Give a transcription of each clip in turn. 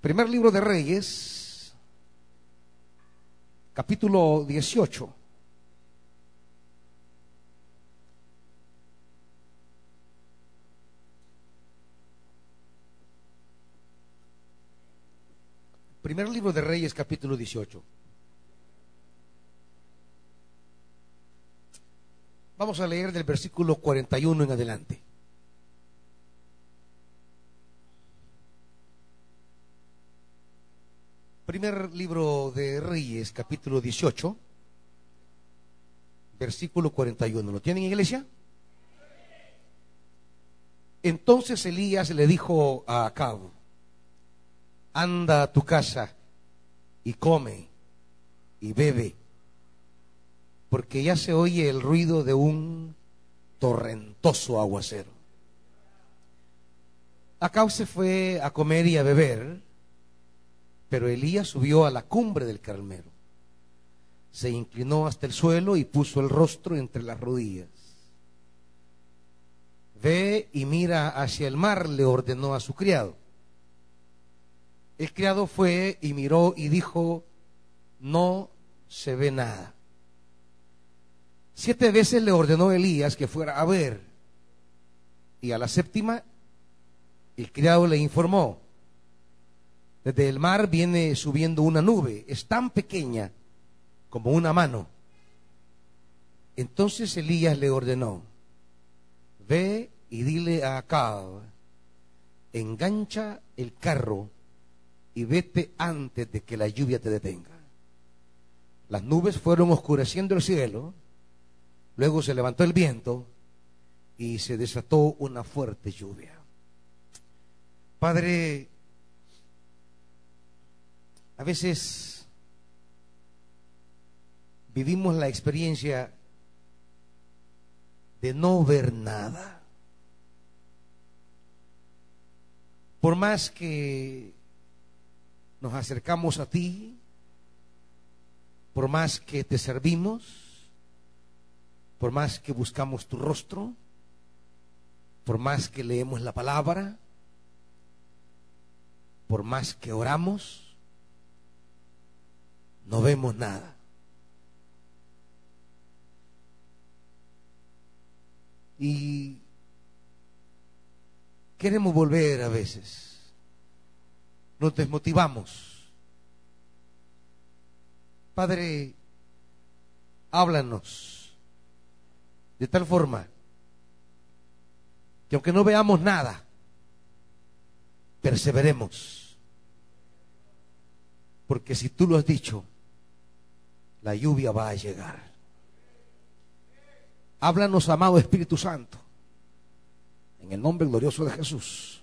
Primer libro de Reyes, capítulo 18. Primer libro de Reyes, capítulo 18. Vamos a leer del versículo 41 en adelante. Primer libro de Reyes, capítulo 18, versículo 41. ¿Lo tienen, iglesia? Entonces Elías le dijo a Acab, anda a tu casa y come y bebe, porque ya se oye el ruido de un torrentoso aguacero. Acab se fue a comer y a beber, pero Elías subió a la cumbre del Carmelo, se inclinó hasta el suelo y puso el rostro entre las rodillas. Ve y mira hacia el mar, le ordenó a su criado. El criado fue y miró y dijo, no se ve nada. Siete veces le ordenó Elías que fuera a ver. Y a la séptima, el criado le informó, desde el mar viene subiendo una nube, es tan pequeña como una mano. Entonces Elías le ordenó, ve y dile a Acab, engancha el carro y vete antes de que la lluvia te detenga. Las nubes fueron oscureciendo el cielo, luego se levantó el viento y se desató una fuerte lluvia. Padre, a veces vivimos la experiencia de no ver nada. Por más que nos acercamos a ti, por más que te servimos, por más que buscamos tu rostro, por más que leemos la palabra, por más que oramos, no vemos nada. Y queremos volver a veces. Nos desmotivamos. Padre, háblanos de tal forma que aunque no veamos nada, perseveremos. Porque si tú lo has dicho, la lluvia va a llegar. Háblanos, amado Espíritu Santo, en el nombre glorioso de Jesús.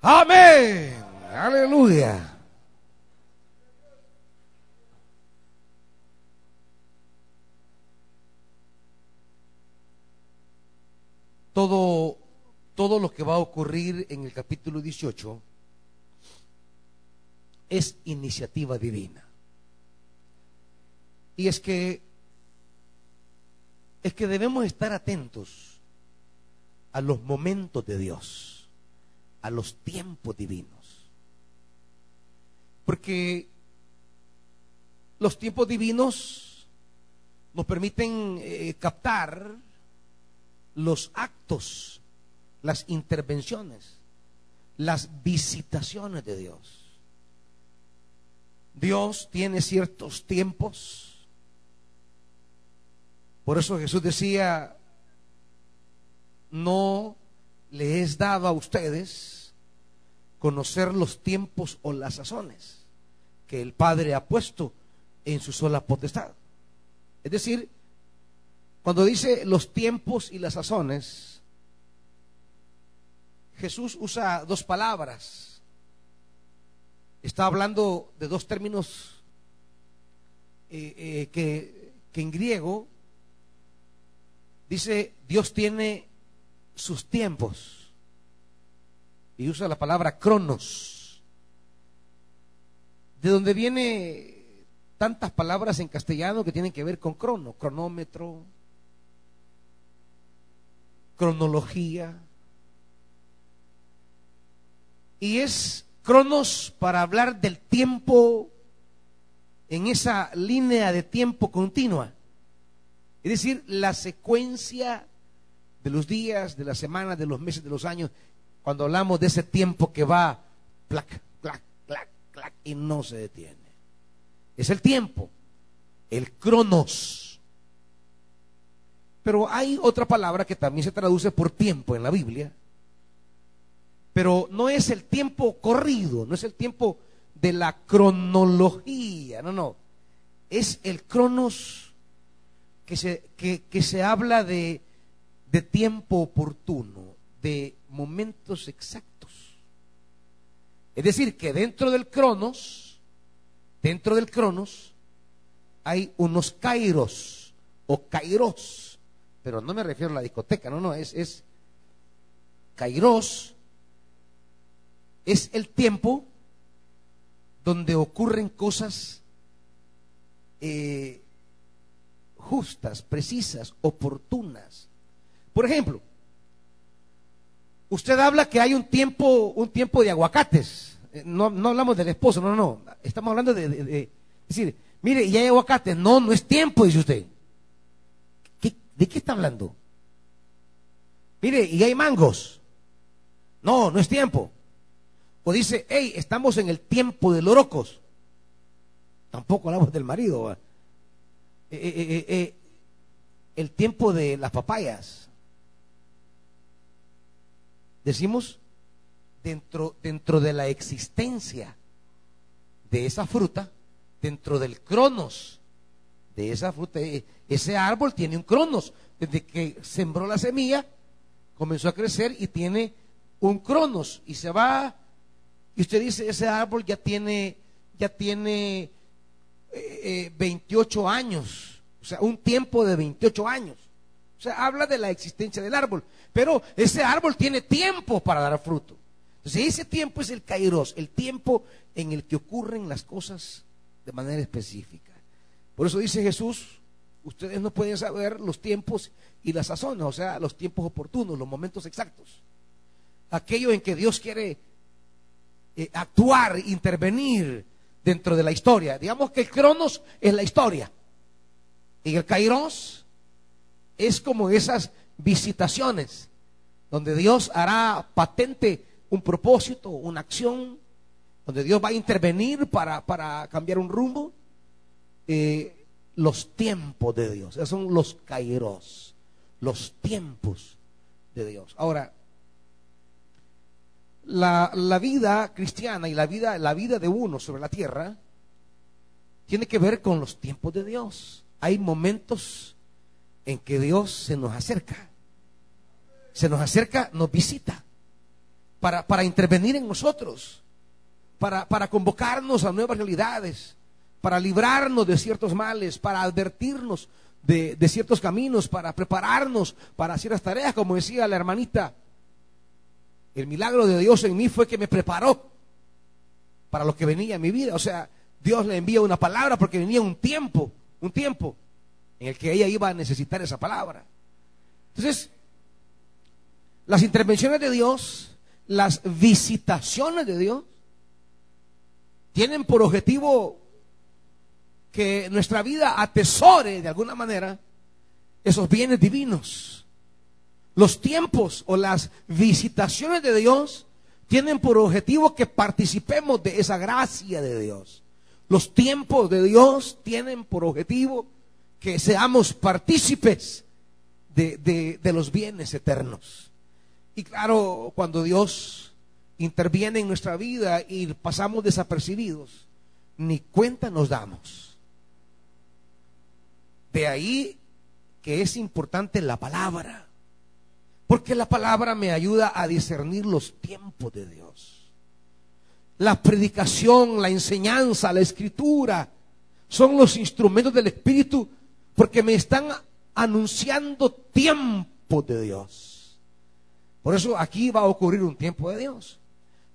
Amén. Aleluya. Todo, todo lo que va a ocurrir en el capítulo 18 es iniciativa divina. Y es que es que debemos estar atentos a los momentos de Dios, a los tiempos divinos. Porque los tiempos divinos nos permiten eh, captar los actos, las intervenciones, las visitaciones de Dios. Dios tiene ciertos tiempos. Por eso Jesús decía, no le es dado a ustedes conocer los tiempos o las sazones que el Padre ha puesto en su sola potestad. Es decir, cuando dice los tiempos y las sazones, Jesús usa dos palabras. Está hablando de dos términos eh, eh, que en griego dice Dios tiene sus tiempos y usa la palabra cronos, de donde viene tantas palabras en castellano que tienen que ver con crono, cronómetro, cronología. Y es Cronos para hablar del tiempo en esa línea de tiempo continua. Es decir, la secuencia de los días, de las semanas, de los meses, de los años, cuando hablamos de ese tiempo que va clac, clac, clac, clac y no se detiene. Es el tiempo, el cronos. Pero hay otra palabra que también se traduce por tiempo en la Biblia. Pero no es el tiempo corrido, no es el tiempo de la cronología, no, no. Es el cronos que se, que, se habla de, de tiempo oportuno, de momentos exactos. Es decir, que dentro del cronos, dentro del cronos, hay unos kairos o kairos, pero no me refiero a la discoteca, no, no, es, es kairos, es el tiempo donde ocurren cosas eh, justas, precisas, oportunas. Por ejemplo, usted habla que hay un tiempo, un tiempo de aguacates. Eh, no, no hablamos del esposo, no, no, Estamos hablando de, de, decir, mire, y hay aguacates. No, no es tiempo, dice usted. ¿De qué está hablando? Mire, y hay mangos. No, no es tiempo. O dice, hey, estamos en el tiempo de los lorocos. Tampoco hablamos del marido. Eh, eh, eh, el tiempo de las papayas. Decimos, dentro, dentro de la existencia de esa fruta, dentro del cronos de esa fruta, ese árbol tiene un cronos. Desde que sembró la semilla, comenzó a crecer y tiene un cronos y se va y usted dice, ese árbol ya tiene, ya tiene 28 eh, eh, años, o sea, un tiempo de 28 años. O sea, habla de la existencia del árbol, pero ese árbol tiene tiempo para dar fruto. Entonces, ese tiempo es el kairos, el tiempo en el que ocurren las cosas de manera específica. Por eso dice Jesús, ustedes no pueden saber los tiempos y las sazones, o sea, los tiempos oportunos, los momentos exactos. Aquello en que Dios quiere eh, actuar, intervenir dentro de la historia. Digamos que el Cronos es la historia. Y el Kairos es como esas visitaciones donde Dios hará patente un propósito, una acción, donde Dios va a intervenir para, para cambiar un rumbo. Eh, los tiempos de Dios, esos son los Kairos, los tiempos de Dios. Ahora, la, vida cristiana y la vida, la vida de uno sobre la tierra tiene que ver con los tiempos de Dios. Hay momentos en que Dios se nos acerca. Se nos acerca, nos visita para, para intervenir en nosotros, para, para convocarnos a nuevas realidades, para librarnos de ciertos males, para advertirnos de, de ciertos caminos, para prepararnos para ciertas tareas, como decía la hermanita el milagro de Dios en mí fue que me preparó para lo que venía en mi vida. O sea, Dios le envía una palabra porque venía un tiempo, un tiempo en el que ella iba a necesitar esa palabra. Entonces, las intervenciones de Dios, las visitaciones de Dios, tienen por objetivo que nuestra vida atesore de alguna manera esos bienes divinos los tiempos o las visitaciones de Dios tienen por objetivo que participemos de esa gracia de Dios. Los tiempos de Dios tienen por objetivo que seamos partícipes de, los bienes eternos. Y claro, cuando Dios interviene en nuestra vida y pasamos desapercibidos, ni cuenta nos damos. De ahí que es importante la palabra. Porque la palabra me ayuda a discernir los tiempos de Dios. La predicación, la enseñanza, la escritura son los instrumentos del Espíritu porque me están anunciando tiempo de Dios. Por eso aquí va a ocurrir un tiempo de Dios.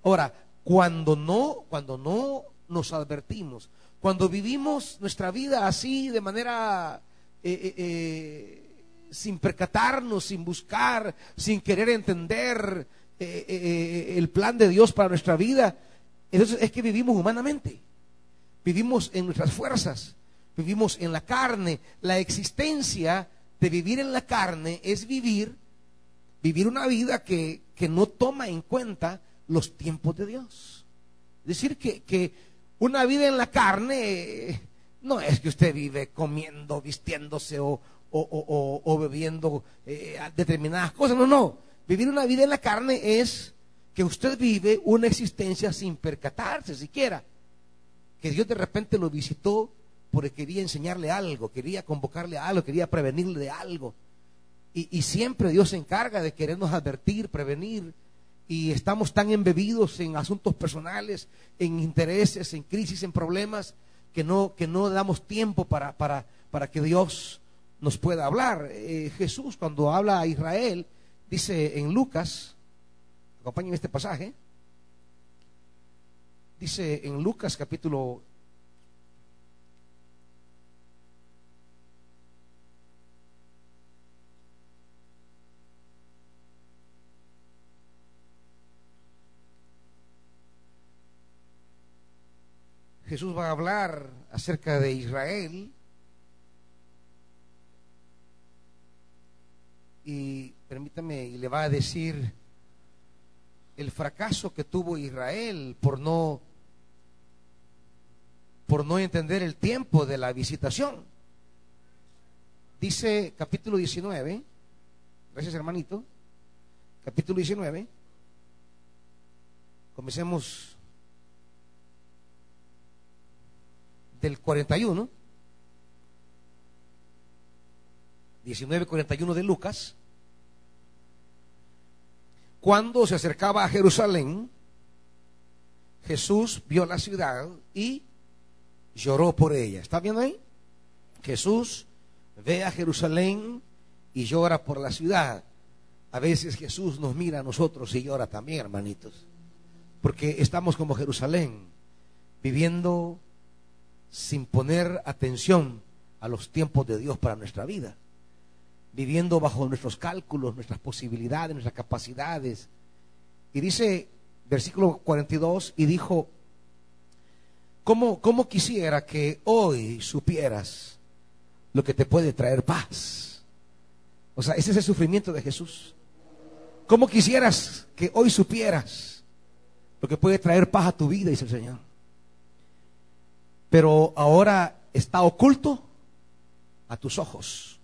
Ahora, cuando no, cuando no nos advertimos, cuando vivimos nuestra vida así de manera eh, eh, eh, sin percatarnos, sin buscar, sin querer entender eh, eh, eh, el plan de Dios para nuestra vida, Entonces es que vivimos humanamente, vivimos en nuestras fuerzas, vivimos en la carne. La existencia de vivir en la carne es vivir, vivir una vida que, que no toma en cuenta los tiempos de Dios. Es decir, que, que una vida en la carne no es que usted vive comiendo, vistiéndose o, o, bebiendo eh, determinadas cosas. No, no. Vivir una vida en la carne es que usted vive una existencia sin percatarse siquiera. Que Dios de repente lo visitó porque quería enseñarle algo, quería convocarle a algo, quería prevenirle de algo. Y, y siempre Dios se encarga de querernos advertir, prevenir. Y estamos tan embebidos en asuntos personales, en intereses, en crisis, en problemas, que no, que no damos tiempo para, para, para que Dios nos pueda hablar. Eh, Jesús cuando habla a Israel, dice en Lucas, acompáñenme este pasaje, dice en Lucas capítulo Jesús va a hablar acerca de Israel y permítame, y le va a decir el fracaso que tuvo Israel por no por no entender el tiempo de la visitación. Dice capítulo 19, gracias hermanito, capítulo 19, comencemos del 41, 19:41 de Lucas, cuando se acercaba a Jerusalén, Jesús vio la ciudad y lloró por ella. ¿Está viendo ahí? Jesús ve a Jerusalén y llora por la ciudad. A veces Jesús nos mira a nosotros y llora también, hermanitos. Porque estamos como Jerusalén, viviendo sin poner atención a los tiempos de Dios para nuestra vida, viviendo bajo nuestros cálculos, nuestras posibilidades, nuestras capacidades. Y dice, versículo 42, y dijo, ¿cómo, cómo quisiera que hoy supieras lo que te puede traer paz? O sea, ese es el sufrimiento de Jesús. ¿Cómo quisieras que hoy supieras lo que puede traer paz a tu vida, dice el Señor? pero ahora está oculto a tus ojos.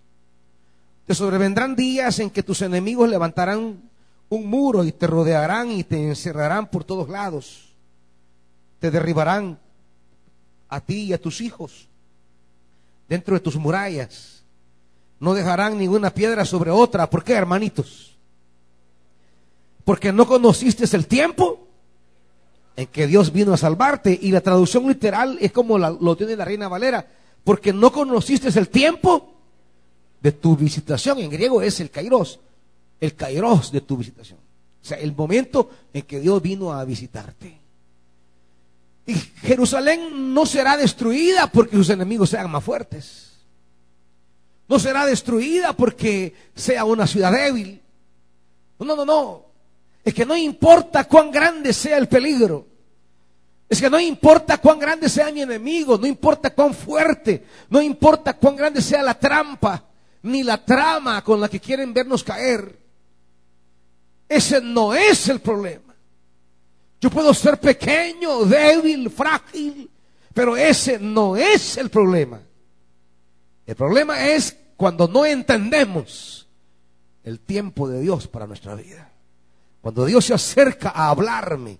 Te sobrevendrán días en que tus enemigos levantarán un muro y te rodearán y te encerrarán por todos lados. Te derribarán a ti y a tus hijos dentro de tus murallas. No dejarán ninguna piedra sobre otra. ¿Por qué, hermanitos? Porque no conociste el tiempo en que Dios vino a salvarte. Y la traducción literal es como lo tiene la Reina Valera, porque no conociste el tiempo de tu visitación. En griego es el kairos, el kairos de tu visitación. O sea, el momento en que Dios vino a visitarte. Y Jerusalén no será destruida porque sus enemigos sean más fuertes. No será destruida porque sea una ciudad débil. No, no, no. Es que no importa cuán grande sea el peligro. Es que no importa cuán grande sea mi enemigo, no importa cuán fuerte, no importa cuán grande sea la trampa, ni la trama con la que quieren vernos caer. Ese no es el problema. Yo puedo ser pequeño, débil, frágil, pero ese no es el problema. El problema es cuando no entendemos el tiempo de Dios para nuestra vida. Cuando Dios se acerca a hablarme,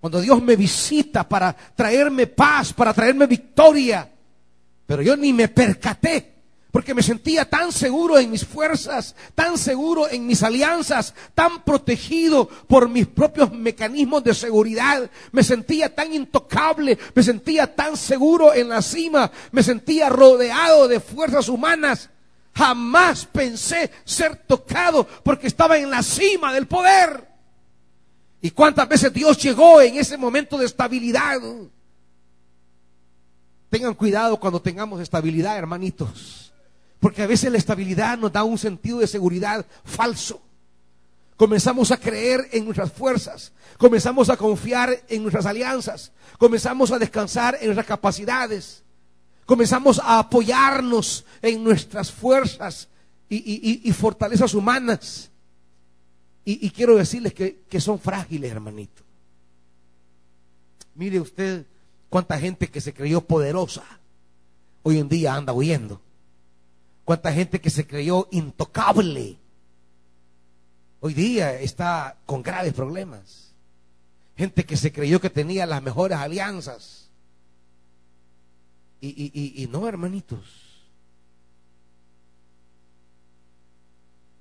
cuando Dios me visita para traerme paz, para traerme victoria, pero yo ni me percaté, porque me sentía tan seguro en mis fuerzas, tan seguro en mis alianzas, tan protegido por mis propios mecanismos de seguridad, me sentía tan intocable, me sentía tan seguro en la cima, me sentía rodeado de fuerzas humanas. Jamás pensé ser tocado porque estaba en la cima del poder. ¿Y cuántas veces Dios llegó en ese momento de estabilidad? Tengan cuidado cuando tengamos estabilidad, hermanitos. Porque a veces la estabilidad nos da un sentido de seguridad falso. Comenzamos a creer en nuestras fuerzas. Comenzamos a confiar en nuestras alianzas. Comenzamos a descansar en nuestras capacidades. Comenzamos a apoyarnos en nuestras fuerzas y, fortalezas humanas. Y, quiero decirles que, que son frágiles, hermanito. Mire usted cuánta gente que se creyó poderosa hoy en día anda huyendo. Cuánta gente que se creyó intocable hoy día está con graves problemas. Gente que se creyó que tenía las mejores alianzas. Y, y no, hermanitos.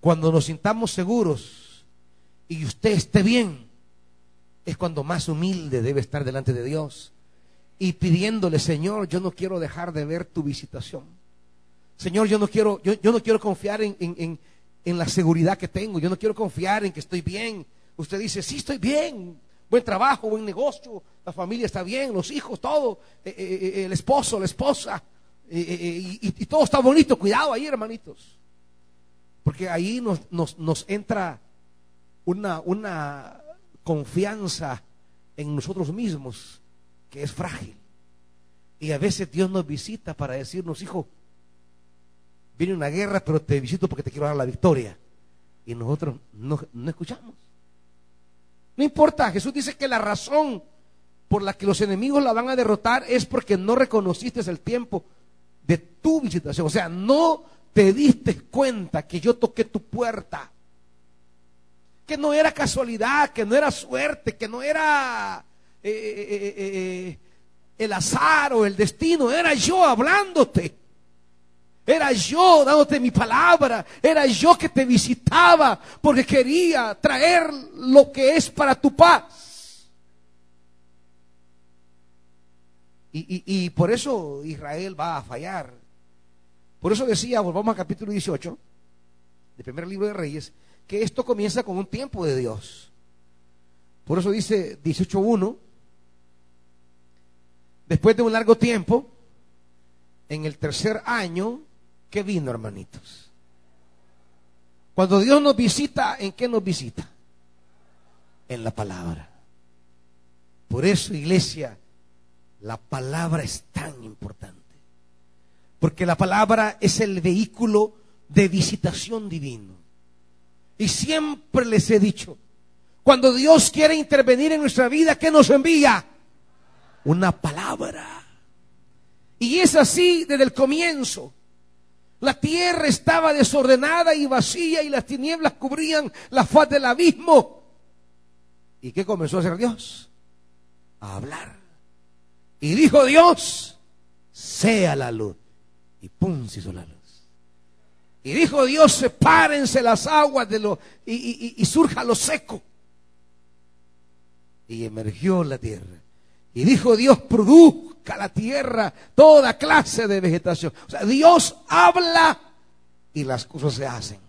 Cuando nos sintamos seguros y usted esté bien, es cuando más humilde debe estar delante de Dios y pidiéndole, Señor, yo no quiero dejar de ver tu visitación. Señor, yo no quiero, yo, no quiero confiar en, la seguridad que tengo, yo no quiero confiar en que estoy bien. Usted dice, sí, estoy bien, buen trabajo, buen negocio, la familia está bien, los hijos, todo, eh, eh, eh, el esposo, la esposa, y, todo está bonito, cuidado ahí, hermanitos. Porque ahí nos, entra una confianza en nosotros mismos que es frágil. Y a veces Dios nos visita para decirnos, hijo, viene una guerra, pero te visito porque te quiero dar la victoria. Y nosotros no, no escuchamos. No importa, Jesús dice que la razón por la que los enemigos la van a derrotar es porque no reconociste el tiempo de tu visitación. O sea, no te diste cuenta que yo toqué tu puerta. Que no era casualidad, que no era suerte, que no era eh, eh, eh, el azar o el destino, era yo hablándote. Era yo dándote mi palabra, era yo que te visitaba porque quería traer lo que es para tu paz. Y, y, por eso Israel va a fallar. Por eso decía, volvamos al capítulo 18 del primer libro de Reyes, que esto comienza con un tiempo de Dios. Por eso dice 18.1, Después de un largo tiempo, en el tercer año, ¿qué vino, hermanitos? Cuando Dios nos visita, ¿en qué nos visita? En la palabra. Por eso, iglesia, la palabra es tan importante. Porque la palabra es el vehículo de visitación divino. Y siempre les he dicho, cuando Dios quiere intervenir en nuestra vida, ¿qué nos envía? una palabra. Y es así desde el comienzo. La tierra estaba desordenada y vacía y las tinieblas cubrían la faz del abismo. ¿Y qué comenzó a hacer Dios? A hablar. Y dijo Dios, sea la luz. Y pum, se hizo la luz. Y dijo Dios, sepárense las aguas de lo, y, surja lo seco. Y emergió la tierra. Y dijo Dios, la tierra toda clase de vegetación. Dios habla y las cosas se hacen.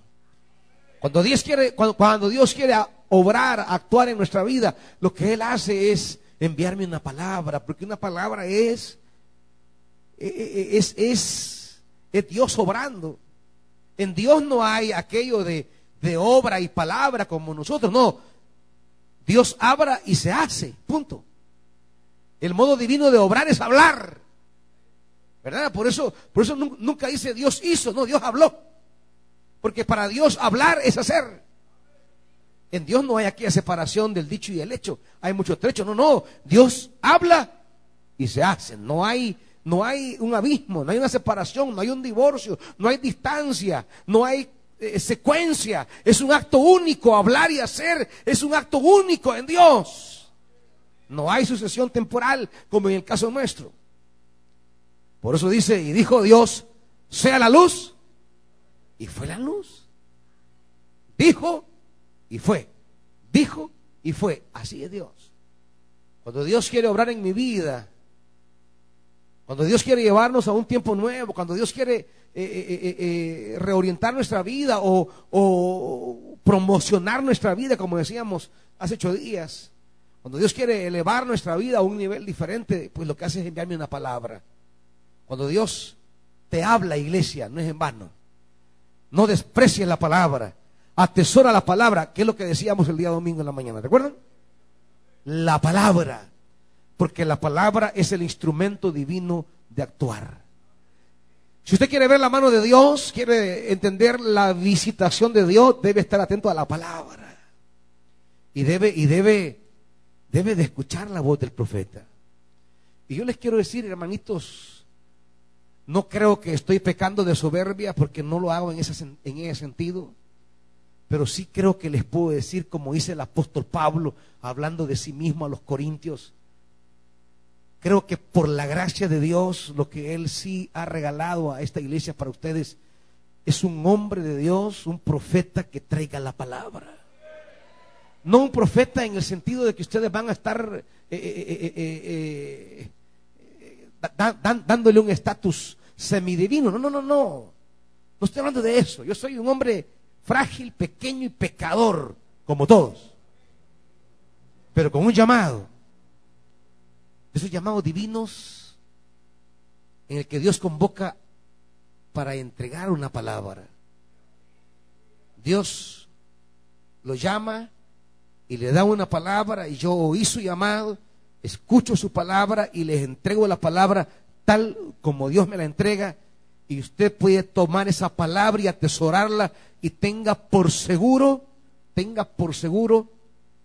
Cuando Dios quiere, cuando, Dios quiere obrar, actuar en nuestra vida, lo que Él hace es enviarme una palabra, porque una palabra es, e, e, e, es, es, es Dios obrando. En Dios no hay aquello de, de obra y palabra como nosotros, no. Dios abra y se hace, punto. El modo divino de obrar es hablar. ¿Verdad? Por eso, por eso nunca dice Dios hizo, no, Dios habló. Porque para Dios hablar es hacer. En Dios no hay aquí separación del dicho y el hecho. Hay mucho trecho. No, no. Dios habla y se hace. No hay, no hay un abismo, no hay una separación, no hay un divorcio, no hay distancia, no hay eh, secuencia. Es un acto único. Hablar y hacer es un acto único en Dios. No hay sucesión temporal como en el caso nuestro. Por eso dice, y dijo Dios, sea la luz. Y fue la luz. Dijo y fue. Dijo y fue. Así es Dios. Cuando Dios quiere obrar en mi vida, cuando Dios quiere llevarnos a un tiempo nuevo, cuando Dios quiere eh, eh, eh, reorientar nuestra vida o, o promocionar nuestra vida, como decíamos hace ocho días, cuando Dios quiere elevar nuestra vida a un nivel diferente, pues lo que hace es enviarme una palabra. Cuando Dios te habla, iglesia, no es en vano. No desprecies la palabra. Atesora la palabra, que es lo que decíamos el día domingo en la mañana, ¿recuerdan? La palabra, porque la palabra es el instrumento divino de actuar. Si usted quiere ver la mano de Dios, quiere entender la visitación de Dios, debe estar atento a la palabra. Y debe, y debe, debe de escuchar la voz del profeta. Y yo les quiero decir, hermanitos, no creo que estoy pecando de soberbia porque no lo hago en ese, en ese sentido. Pero sí creo que les puedo decir, como dice el apóstol Pablo, hablando de sí mismo a los corintios, Creo que por la gracia de Dios, lo que Él sí ha regalado a esta iglesia para ustedes es un hombre de Dios, un profeta que traiga la palabra. No un profeta en el sentido de que ustedes van a estar eh, eh, eh, dándole un estatus semidivino. No, no, no, no. No estoy hablando de eso. Yo soy un hombre frágil, pequeño y pecador, como todos. Pero con un llamado esos llamados divinos en el que Dios convoca para entregar una palabra. Dios lo llama y le da una palabra y yo oí su llamado, escucho su palabra y les entrego la palabra tal como Dios me la entrega y usted puede tomar esa palabra y atesorarla y tenga por seguro, tenga por seguro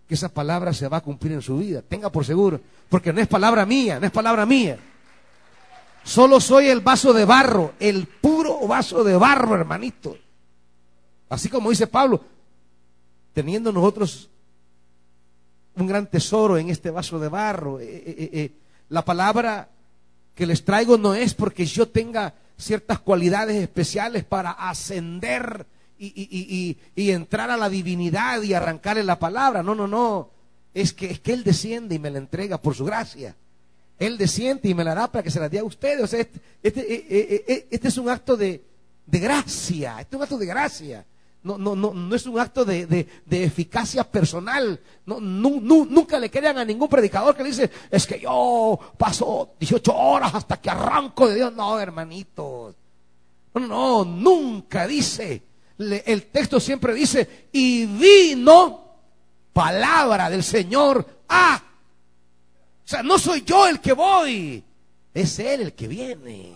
que esa palabra se va a cumplir en su vida. Tenga por seguro. Porque no es palabra mía, no es palabra mía. Solo soy el vaso de barro, el puro vaso de barro, hermanito. Así como dice Pablo, teniendo nosotros un gran tesoro en este vaso de barro. Eh, eh, eh, la palabra que les traigo no es porque yo tenga ciertas cualidades especiales para ascender y, entrar a la divinidad y arrancarle la palabra. No, no, no. Es que, es que Él desciende y me la entrega por su gracia. Él desciende y me la da para que se la dé a ustedes. O sea, este, este, este es un acto de, gracia. Este es un acto de gracia. No, no, no, no es un acto de, eficacia personal. No, nunca le crean a ningún predicador que dice, es que yo paso 18 horas hasta que arranco de Dios. No, hermanitos. No, no, nunca dice el texto siempre dice, y vino palabra del Señor a. O sea, no soy yo el que voy, es Él el que viene.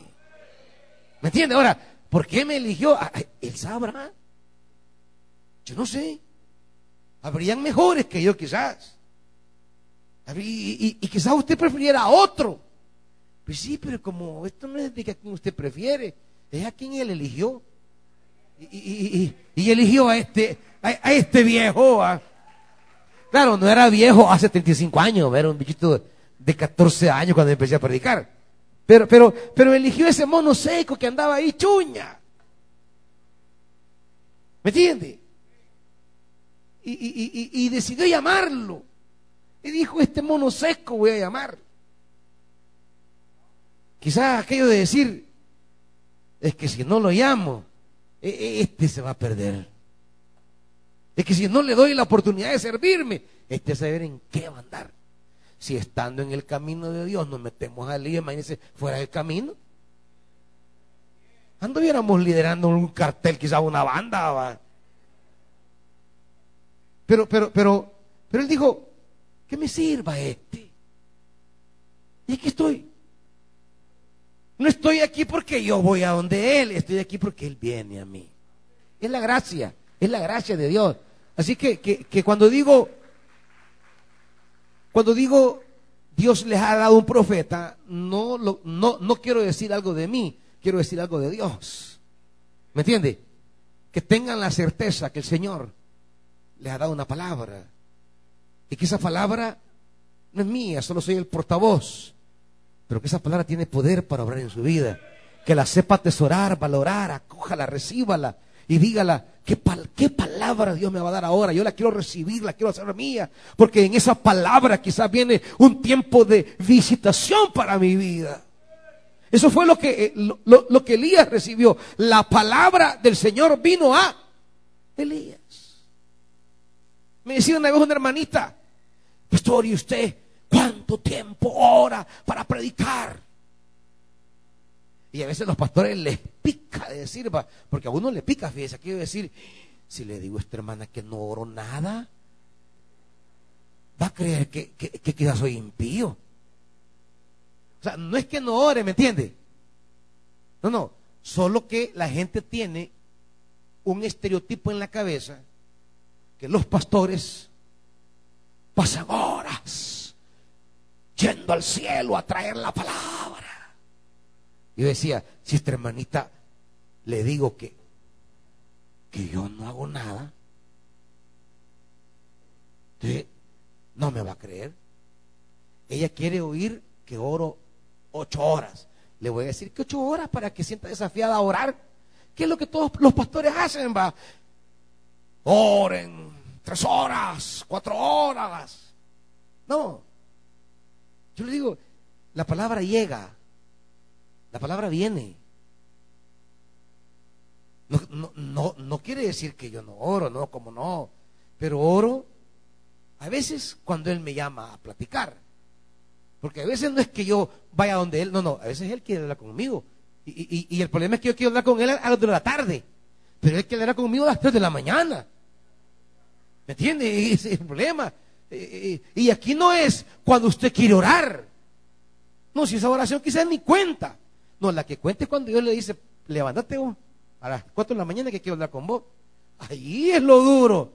¿Me entiende? Ahora, ¿por qué me eligió? Ah, él sabrá. Yo no sé. Habrían mejores que yo quizás. Y, quizás usted prefiriera a otro. Pues sí, pero como esto no es de a quien usted prefiere, es a quien él eligió y, eligió a este, a, este viejo. Claro, no era viejo hace 35 años, era un bichito de 14 años cuando empecé a predicar. Pero, pero, pero eligió ese mono seco que andaba ahí chuña. ¿Me entiende? Y, decidió llamarlo. Y dijo, este mono seco voy a llamar. Quizás aquello de decir, es que si no lo llamo, e, e, este se va a perder. Es que si no le doy la oportunidad de servirme, este saber en qué va a andar. Si estando en el camino de Dios nos metemos al lío, imagínense, fuera del camino. Anduviéramos liderando un cartel, quizá una banda. Pero, pero, pero, pero él dijo, que me sirva este. Y aquí estoy. No estoy aquí porque yo voy a donde Él, estoy aquí porque Él viene a mí. Es la gracia, es la gracia de Dios. Así que, que, cuando digo, cuando digo Dios les ha dado un profeta, no, lo, no, no quiero decir algo de mí, quiero decir algo de Dios. ¿Me entiende? Que tengan la certeza que el Señor les ha dado una palabra. Y que esa palabra no es mía, solo soy el portavoz pero que esa palabra tiene poder para obrar en su vida. Que la sepa atesorar, valorar, acójala, recíbala y dígala, ¿qué, ¿qué palabra Dios me va a dar ahora? Yo la quiero recibir, la quiero hacer mía, porque en esa palabra quizás viene un tiempo de visitación para mi vida. Eso fue lo que, eh, lo, que Elías recibió. La palabra del Señor vino a Elías. Me decía una vez una hermanita, pastor, ¿y usted ¿Cuánto tiempo ora para predicar? Y a veces los pastores les pica de decir, porque a uno le pica, fíjese, quiero decir, Si le digo a esta hermana que no oro nada, va a creer que, que, que ya soy impío. O sea, no es que no ore, ¿me entiende? No, no. Solo que la gente tiene un estereotipo en la cabeza que los pastores pasan horas yendo al cielo a traer la palabra. Y yo decía, si esta hermanita le digo que, que yo no hago nada, no me va a creer. Ella quiere oír que oro ocho horas. Le voy a decir que ocho horas para que sienta desafiada a orar. ¿Qué es lo que todos los pastores hacen? Va? Oren tres horas, cuatro horas. No. Yo le digo, la palabra llega, la palabra viene. No, no, no, no quiere decir que yo no oro, no, como no. Pero oro a veces cuando Él me llama a platicar. Porque a veces no es que yo vaya donde Él, no, no, a veces Él quiere hablar conmigo. Y, el problema es que yo quiero hablar con Él a las de la tarde. Pero Él quiere hablar conmigo a las 3 de la mañana. ¿Me entiende? Ese es el problema. Eh, eh, y aquí no es cuando usted quiere orar. No, si esa oración quizás ni cuenta. No, la que cuenta es cuando Dios le dice, levántate vos a las 4 de la mañana que quiero hablar con vos. Ahí es lo duro.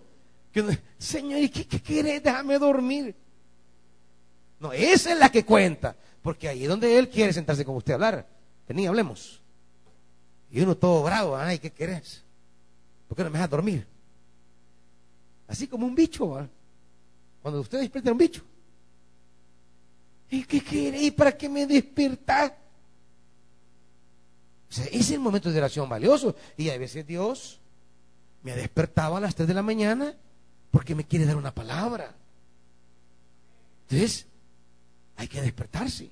Señor, ¿y qué, qué Déjame dormir. No, esa es la que cuenta. Porque ahí es donde Él quiere sentarse con usted a hablar. Vení, hablemos. Y uno todo bravo, ay, ¿qué querés? ¿Por qué no me dejas dormir? Así como un bicho, cuando usted despierta un bicho. ¿Y qué? ¿Y para qué me desperta? O sea, es el momento de oración valioso. Y a veces Dios me ha despertado a las 3 de la mañana porque me quiere dar una palabra. Entonces, hay que despertarse.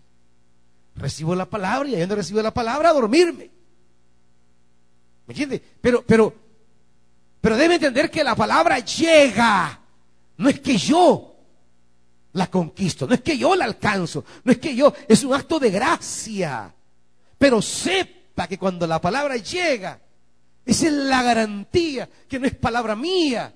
Recibo la palabra y no recibo la palabra, a dormirme. ¿Me entiende? Pero, pero, pero debe entender que la palabra llega. No es que yo la conquisto, no es que yo la alcanzo, no es que yo, es un acto de gracia. Pero sepa que cuando la palabra llega, esa es la garantía que no es palabra mía,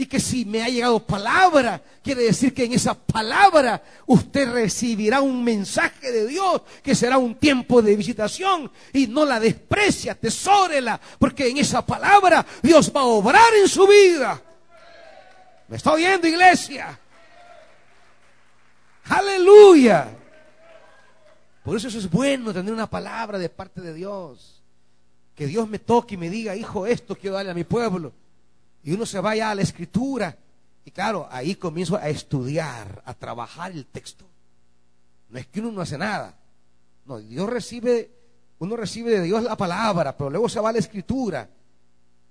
y que si me ha llegado palabra, quiere decir que en esa palabra usted recibirá un mensaje de Dios, que será un tiempo de visitación. Y no la desprecia, atesórela, porque en esa palabra Dios va a obrar en su vida. ¿Me está oyendo, iglesia? Aleluya. Por eso eso es bueno tener una palabra de parte de Dios. Que Dios me toque y me diga, hijo, esto quiero darle a mi pueblo y uno se vaya a la escritura. Y claro, ahí comienzo a estudiar, a trabajar el texto. No es que uno no hace nada. No, Dios recibe, uno recibe de Dios la palabra, pero luego se va a la escritura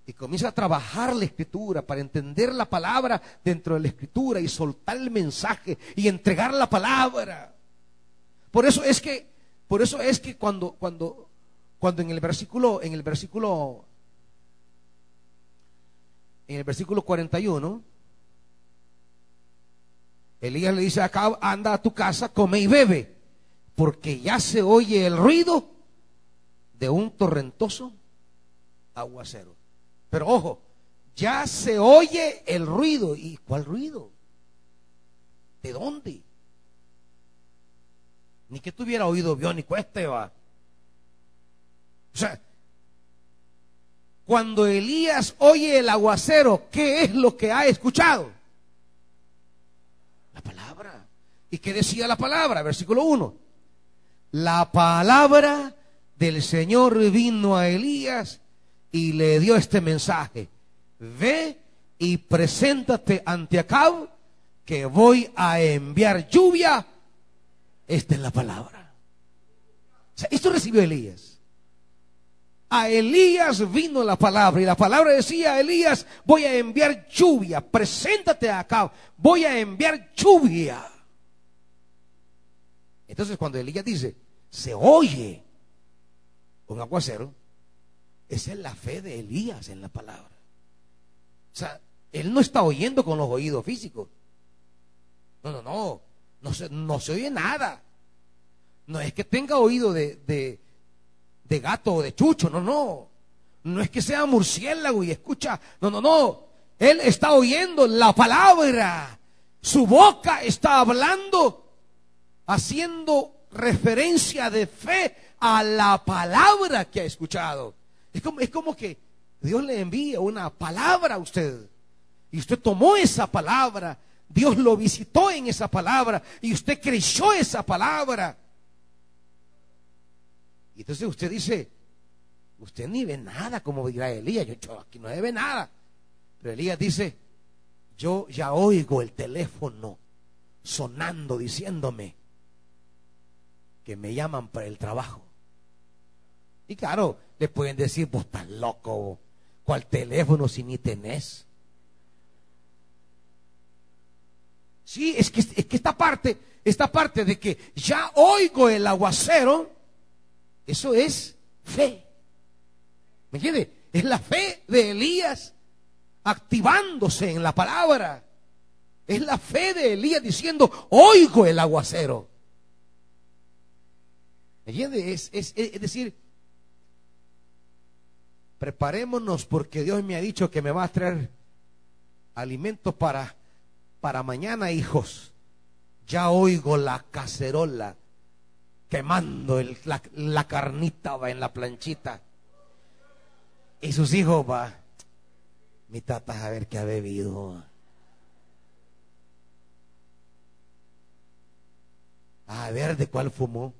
y comienza a trabajar la escritura para entender la palabra dentro de la escritura y soltar el mensaje y entregar la palabra. Por eso es que, por eso es que cuando, cuando, cuando en el versículo, en el versículo en el versículo 41, Elías le dice acá, anda a tu casa, come y bebe, porque ya se oye el ruido de un torrentoso aguacero. Pero ojo, ya se oye el ruido. ¿Y cuál ruido? ¿De dónde? Ni que tuviera oído biónico este va. O sea, cuando Elías oye el aguacero, ¿qué es lo que ha escuchado? La palabra. ¿Y qué decía la palabra? Versículo 1. La palabra del Señor vino a Elías y le dio este mensaje. Ve y preséntate ante Acab que voy a enviar lluvia. Esta es la palabra. O esto recibió Elías a Elías vino la palabra y la palabra decía a Elías, voy a enviar lluvia, preséntate acá, voy a enviar lluvia. Entonces cuando Elías dice, se oye un aguacero, esa es la fe de Elías en la palabra. O sea, él no está oyendo con los oídos físicos. No, no, no, no se, no se oye nada. No es que tenga oído de de gato o de chucho, no, no. no es que sea murciélago y escucha, no, no, no. Él está oyendo la palabra. Su boca está hablando, haciendo referencia de fe a la palabra que ha escuchado. Es como, es como que Dios le envía una palabra a usted. Y usted tomó esa palabra. Dios lo visitó en esa palabra. Y usted creyó esa palabra. Y entonces usted dice, usted ni ve nada, como dirá Elías. Yo, aquí no ve nada. Pero Elías dice, yo ya oigo el teléfono sonando diciéndome que me llaman para el trabajo. Y claro, le pueden decir, vos estás loco, ¿cuál teléfono si ni tenés? Sí, es que, es que esta parte, esta parte de que ya oigo el aguacero, eso es fe. ¿Me entiende? Es la fe de Elías activándose en la palabra. Es la fe de Elías diciendo, oigo el aguacero. ¿Me entiende? Es, decir, preparémonos porque Dios me ha dicho que me va a traer alimentos para, para mañana, hijos. Ya oigo la cacerola quemando la, carnita va en la planchita. Y sus hijos va, mi tata a ver qué ha bebido. A ver de cuál fumó.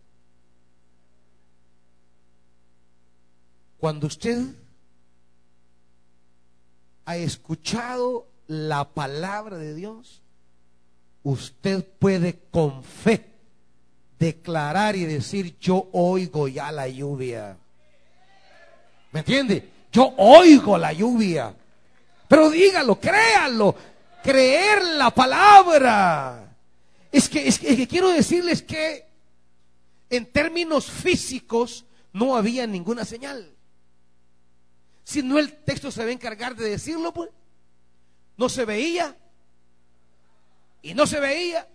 Cuando usted ha escuchado la palabra de Dios, usted puede con declarar y decir, yo oigo ya la lluvia. ¿Me entiende? Yo oigo la lluvia. Pero dígalo, créalo, creer la palabra. Es que, es que quiero decirles que en términos físicos no había ninguna señal. Si no el texto se va a encargar de decirlo, pues. No se veía. Y no se veía.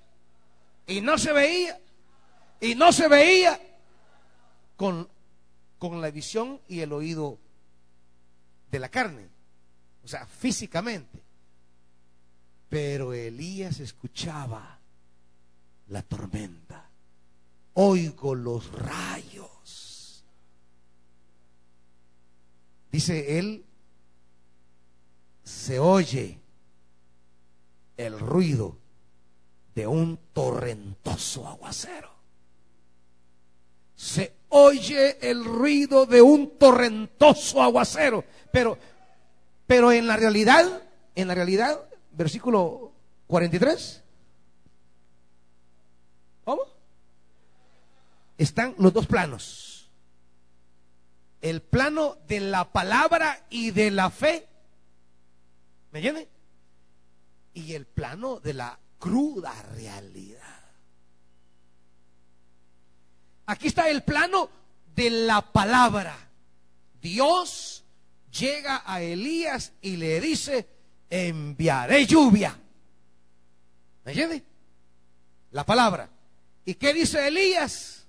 Y no se veía. Y no se veía. Con, con la visión y el oído de la carne. O sea, físicamente. Pero Elías escuchaba la tormenta. Oigo los rayos Dice él, se oye el ruido de un torrentoso aguacero. Se oye el ruido de un torrentoso aguacero. Pero, pero en la realidad, en la realidad, versículo 43. ¿Cómo? Están los dos planos el plano de la palabra y de la fe. ¿Me entiende? Y el plano de la cruda realidad. Aquí está el plano de la palabra. Dios llega a Elías y le dice, enviaré lluvia. ¿Me entiende? La palabra. ¿Y qué dice Elías?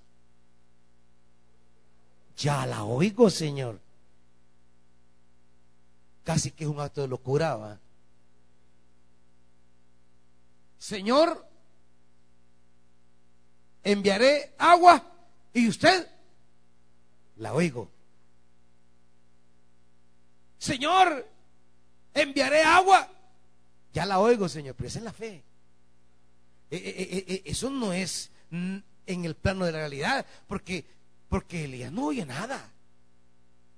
Ya la oigo, Señor. Casi que es un acto de locura. Señor, enviaré agua y usted la oigo. Señor, enviaré agua. Ya la oigo, Señor, pero esa es la fe. E, e, e, eso no es en el plano de la realidad, porque porque Elías no oye nada.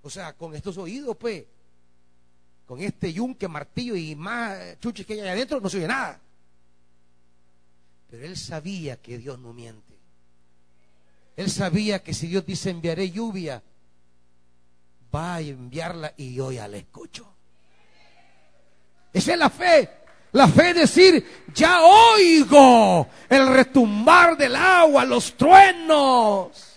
O sea, con estos oídos, pues, con este yunque, martillo y más chuches que hay adentro, no se oye nada. Pero él sabía que Dios no miente. Él sabía que si Dios dice enviaré lluvia, va a enviarla y yo ya la escucho. Esa es la fe. La fe es decir, ya oigo el retumbar del agua, los truenos.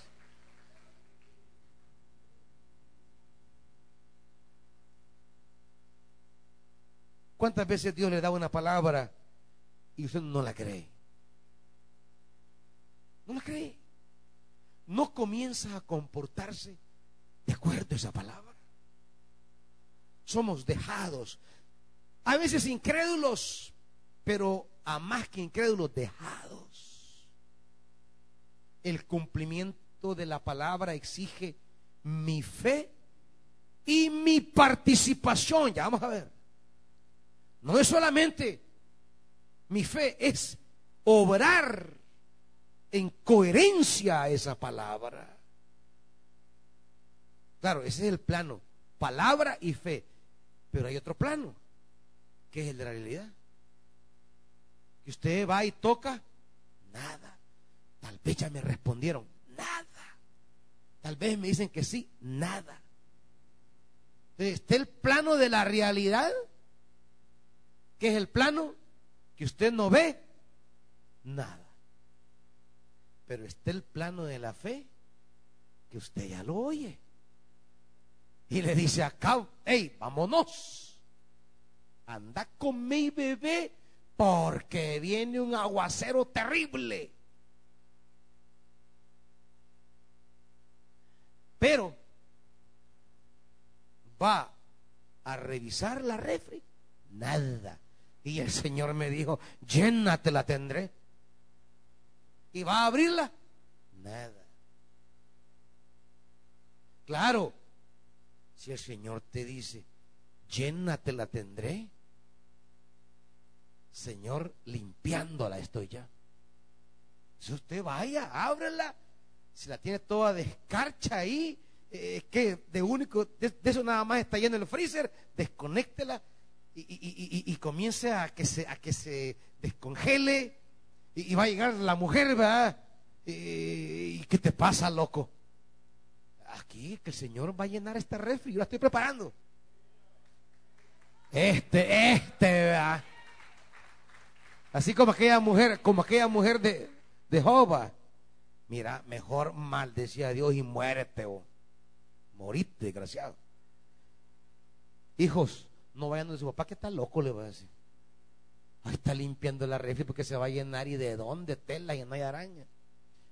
¿Cuántas veces Dios le da una palabra y usted no la cree? No la cree. No comienza a comportarse de acuerdo a esa palabra. somos dejados. A veces incrédulos, pero a más que incrédulos, dejados. El cumplimiento de la palabra exige mi fe y mi participación. Ya vamos a ver. No es solamente mi fe, es obrar en coherencia a esa palabra. Claro, ese es el plano, palabra y fe. Pero hay otro plano, que es el de la realidad. Que usted va y toca, nada. Tal vez ya me respondieron, nada. Tal vez me dicen que sí, nada. Entonces, está el plano de la realidad, que es el plano que usted no ve, nada. Pero está el plano de la fe, que usted ya lo oye. Y le dice a hey, vámonos. Anda con mi bebé porque viene un aguacero terrible. Pero va a revisar la refri, nada. Y el Señor me dijo, llénate la tendré. Y va a abrirla, nada. Claro, si el Señor te dice, llénate la tendré, Señor, limpiándola estoy ya. Si usted vaya, ábrela, si la tiene toda descarcha ahí, eh, que de único, de, eso nada más está lleno el freezer, desconéctela y, comience a que se, a que se descongele y, va a llegar la mujer, ¿verdad? ¿Y qué te pasa, loco? aquí que el Señor va a llenar este refri, yo la estoy preparando. Este, este, ¿verdad? Así como aquella mujer, como aquella mujer de, de Joba. Mira, mejor maldecía a Dios y muérete, o morite, desgraciado. Hijos, no vayan de su papá que está loco, le va a decir. Está limpiando la refri porque se va a llenar y de dónde tela y no hay araña.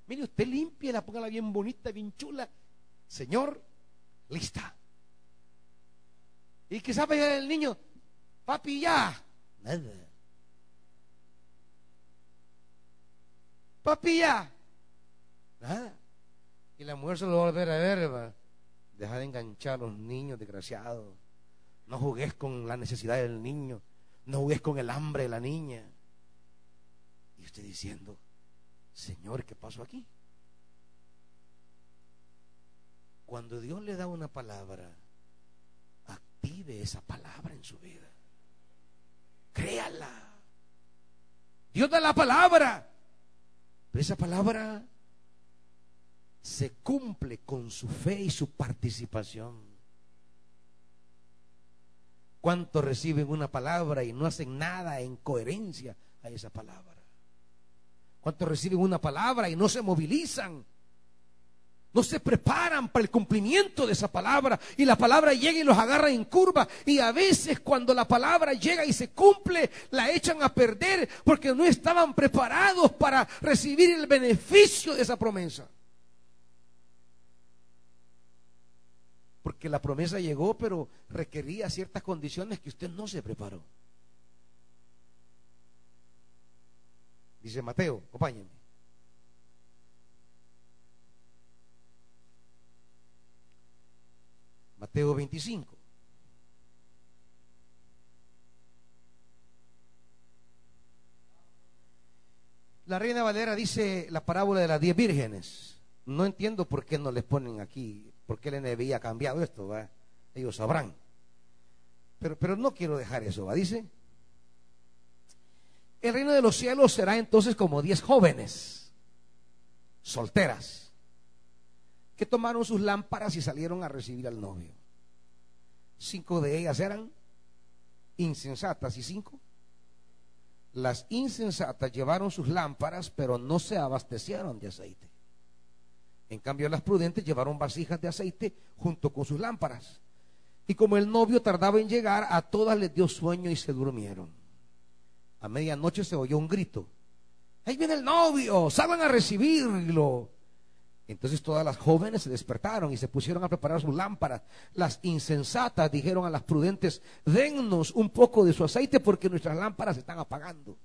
Mire, usted limpia, la póngala bien bonita, bien chula Señor, lista. Y quizás vaya el niño, papi, ya. Nada. Papi, ya. Nada. Y la mujer se lo va a volver a ver. Deja de enganchar a los niños, desgraciados. No jugues con la necesidad del niño. No jugues con el hambre de la niña. Y usted diciendo, Señor, ¿qué pasó aquí? Cuando Dios le da una palabra, active esa palabra en su vida. Créala. Dios da la palabra. Pero esa palabra se cumple con su fe y su participación. ¿Cuántos reciben una palabra y no hacen nada en coherencia a esa palabra? ¿Cuántos reciben una palabra y no se movilizan no se preparan para el cumplimiento de esa palabra y la palabra llega y los agarra en curva y a veces cuando la palabra llega y se cumple la echan a perder porque no estaban preparados para recibir el beneficio de esa promesa. Porque la promesa llegó pero requería ciertas condiciones que usted no se preparó. Dice Mateo, acompáñenme. Mateo 25. La reina Valera dice la parábola de las diez vírgenes. No entiendo por qué no les ponen aquí, por qué el NBI ha cambiado esto, ellos sabrán. Pero, pero no quiero dejar eso, ¿va? dice. El reino de los cielos será entonces como diez jóvenes, solteras que tomaron sus lámparas y salieron a recibir al novio. Cinco de ellas eran insensatas y cinco. Las insensatas llevaron sus lámparas, pero no se abastecieron de aceite. En cambio, las prudentes llevaron vasijas de aceite junto con sus lámparas. Y como el novio tardaba en llegar, a todas les dio sueño y se durmieron. A medianoche se oyó un grito. Ahí viene el novio, salgan a recibirlo. Entonces todas las jóvenes se despertaron y se pusieron a preparar sus lámparas. Las insensatas dijeron a las prudentes, dennos un poco de su aceite porque nuestras lámparas se están apagando.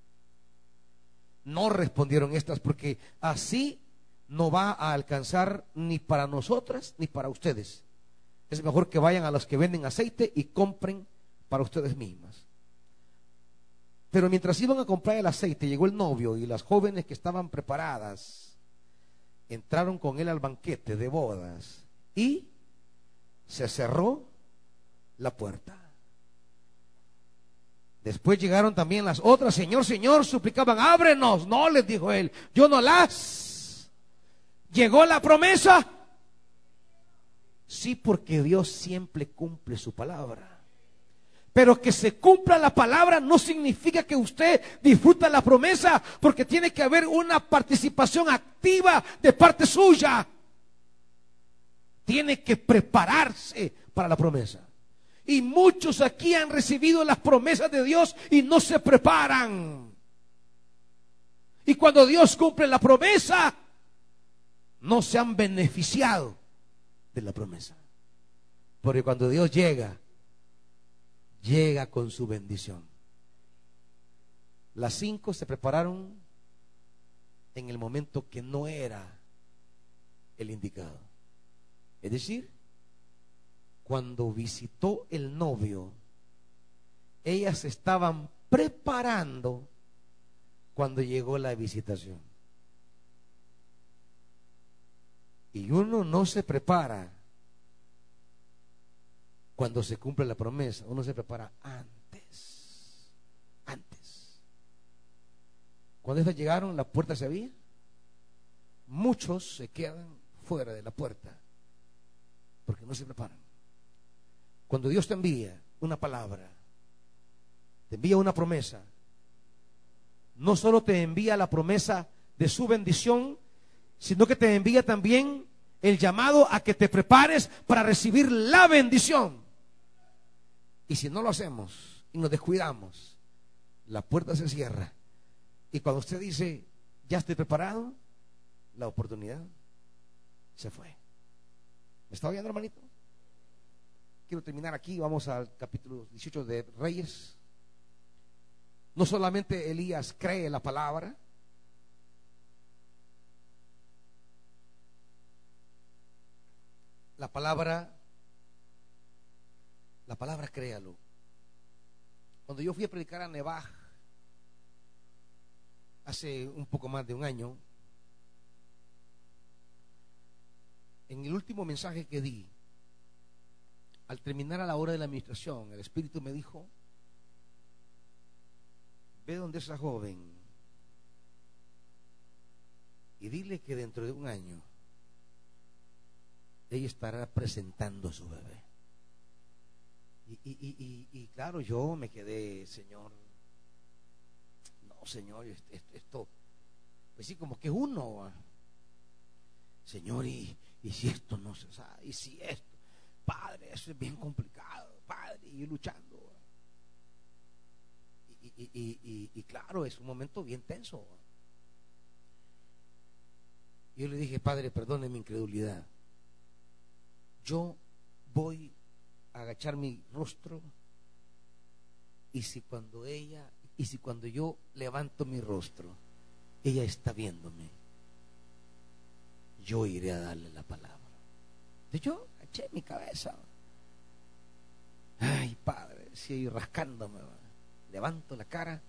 No respondieron estas porque así no va a alcanzar ni para nosotras ni para ustedes. Es mejor que vayan a los que venden aceite y compren para ustedes mismas. Pero mientras iban a comprar el aceite, llegó el novio y las jóvenes que estaban preparadas entraron con él al banquete de bodas y se cerró la puerta. Después llegaron también las otras, Señor, Señor, suplicaban, ábrenos. No, les dijo él, yo no las. Llegó la promesa. Sí, porque Dios siempre cumple su palabra. Pero que se cumpla la palabra no significa que usted disfruta la promesa, porque tiene que haber una participación activa de parte suya. Tiene que prepararse para la promesa. Y muchos aquí han recibido las promesas de Dios y no se preparan. Y cuando Dios cumple la promesa, no se han beneficiado de la promesa. Porque cuando Dios llega, llega con su bendición. Las cinco se prepararon en el momento que no era el indicado. Es decir, cuando visitó el novio, ellas estaban preparando cuando llegó la visitación. Y uno no se prepara cuando se cumple la promesa, uno se prepara antes. Antes. Cuando estas llegaron, la puerta se abría. Muchos se quedan fuera de la puerta porque no se preparan. Cuando Dios te envía una palabra, te envía una promesa, no solo te envía la promesa de su bendición, sino que te envía también el llamado a que te prepares para recibir la bendición. Y si no lo hacemos y nos descuidamos, la puerta se cierra. Y cuando usted dice, ya estoy preparado, la oportunidad se fue. ¿Me está oyendo, hermanito? Quiero terminar aquí, vamos al capítulo 18 de Reyes. No solamente Elías cree la palabra, la palabra la palabra créalo. Cuando yo fui a predicar a Nevaj hace un poco más de un año, en el último mensaje que di, al terminar a la hora de la administración, el Espíritu me dijo, ve donde esa joven y dile que dentro de un año ella estará presentando a su bebé. Y, claro, yo me quedé, Señor, no, Señor, esto, pues sí, como que uno, Señor, y, si esto no se sabe, y si esto, Padre, eso es bien complicado, Padre, y luchando. Y, claro, es un momento bien tenso. Yo le dije, Padre, perdone mi incredulidad. Yo voy agachar mi rostro y si cuando ella y si cuando yo levanto mi rostro ella está viéndome yo iré a darle la palabra. Yo eché mi cabeza. Ay padre si rascándome levanto la cara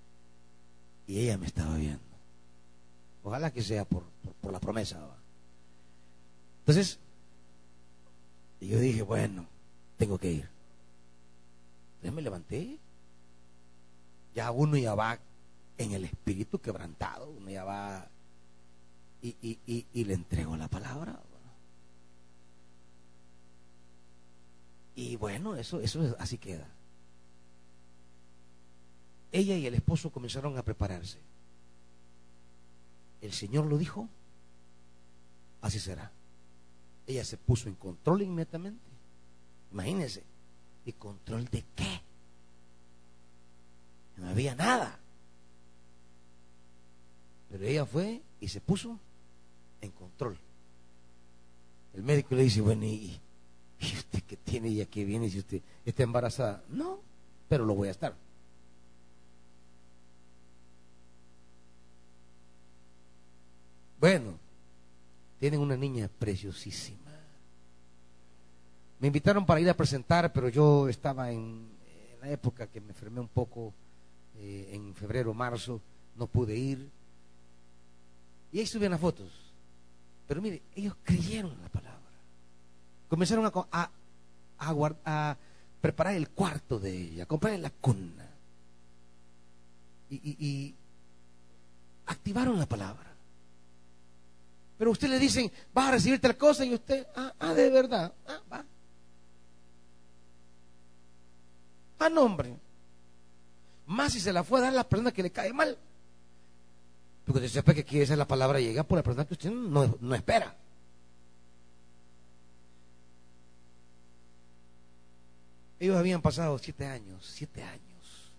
y ella me estaba viendo. Ojalá que sea por, por, la promesa entonces yo dije bueno tengo que ir. Entonces me levanté. Ya uno ya va en el espíritu quebrantado, uno ya va y, le entrego la palabra. Y bueno, eso, eso así queda. Ella y el esposo comenzaron a prepararse. El Señor lo dijo, así será. Ella se puso en control inmediatamente Imagínense. ¿Y control de qué? No había nada. Pero ella fue y se puso en control. El médico le dice, bueno, ¿y, usted qué tiene y a qué viene si usted está embarazada? No, pero lo voy a estar. Bueno, tienen una niña preciosísima. Me invitaron para ir a presentar, pero yo estaba en, la época que me enfermé un poco, eh, en febrero, marzo, no pude ir. Y ahí subían las fotos. Pero mire, ellos creyeron la palabra. Comenzaron a, preparar el cuarto de ella, a comprar la cuna. Y activaron la palabra. Pero usted le dicen, vas a recibir tal cosa y usted, ah, ah de verdad, ah, va. Ah, nombre. Más si se la fue a dar a la persona que le cae mal. Porque usted sepa que aquí esa es la palabra llega por la persona que usted no espera. Ellos habían pasado siete años, siete años.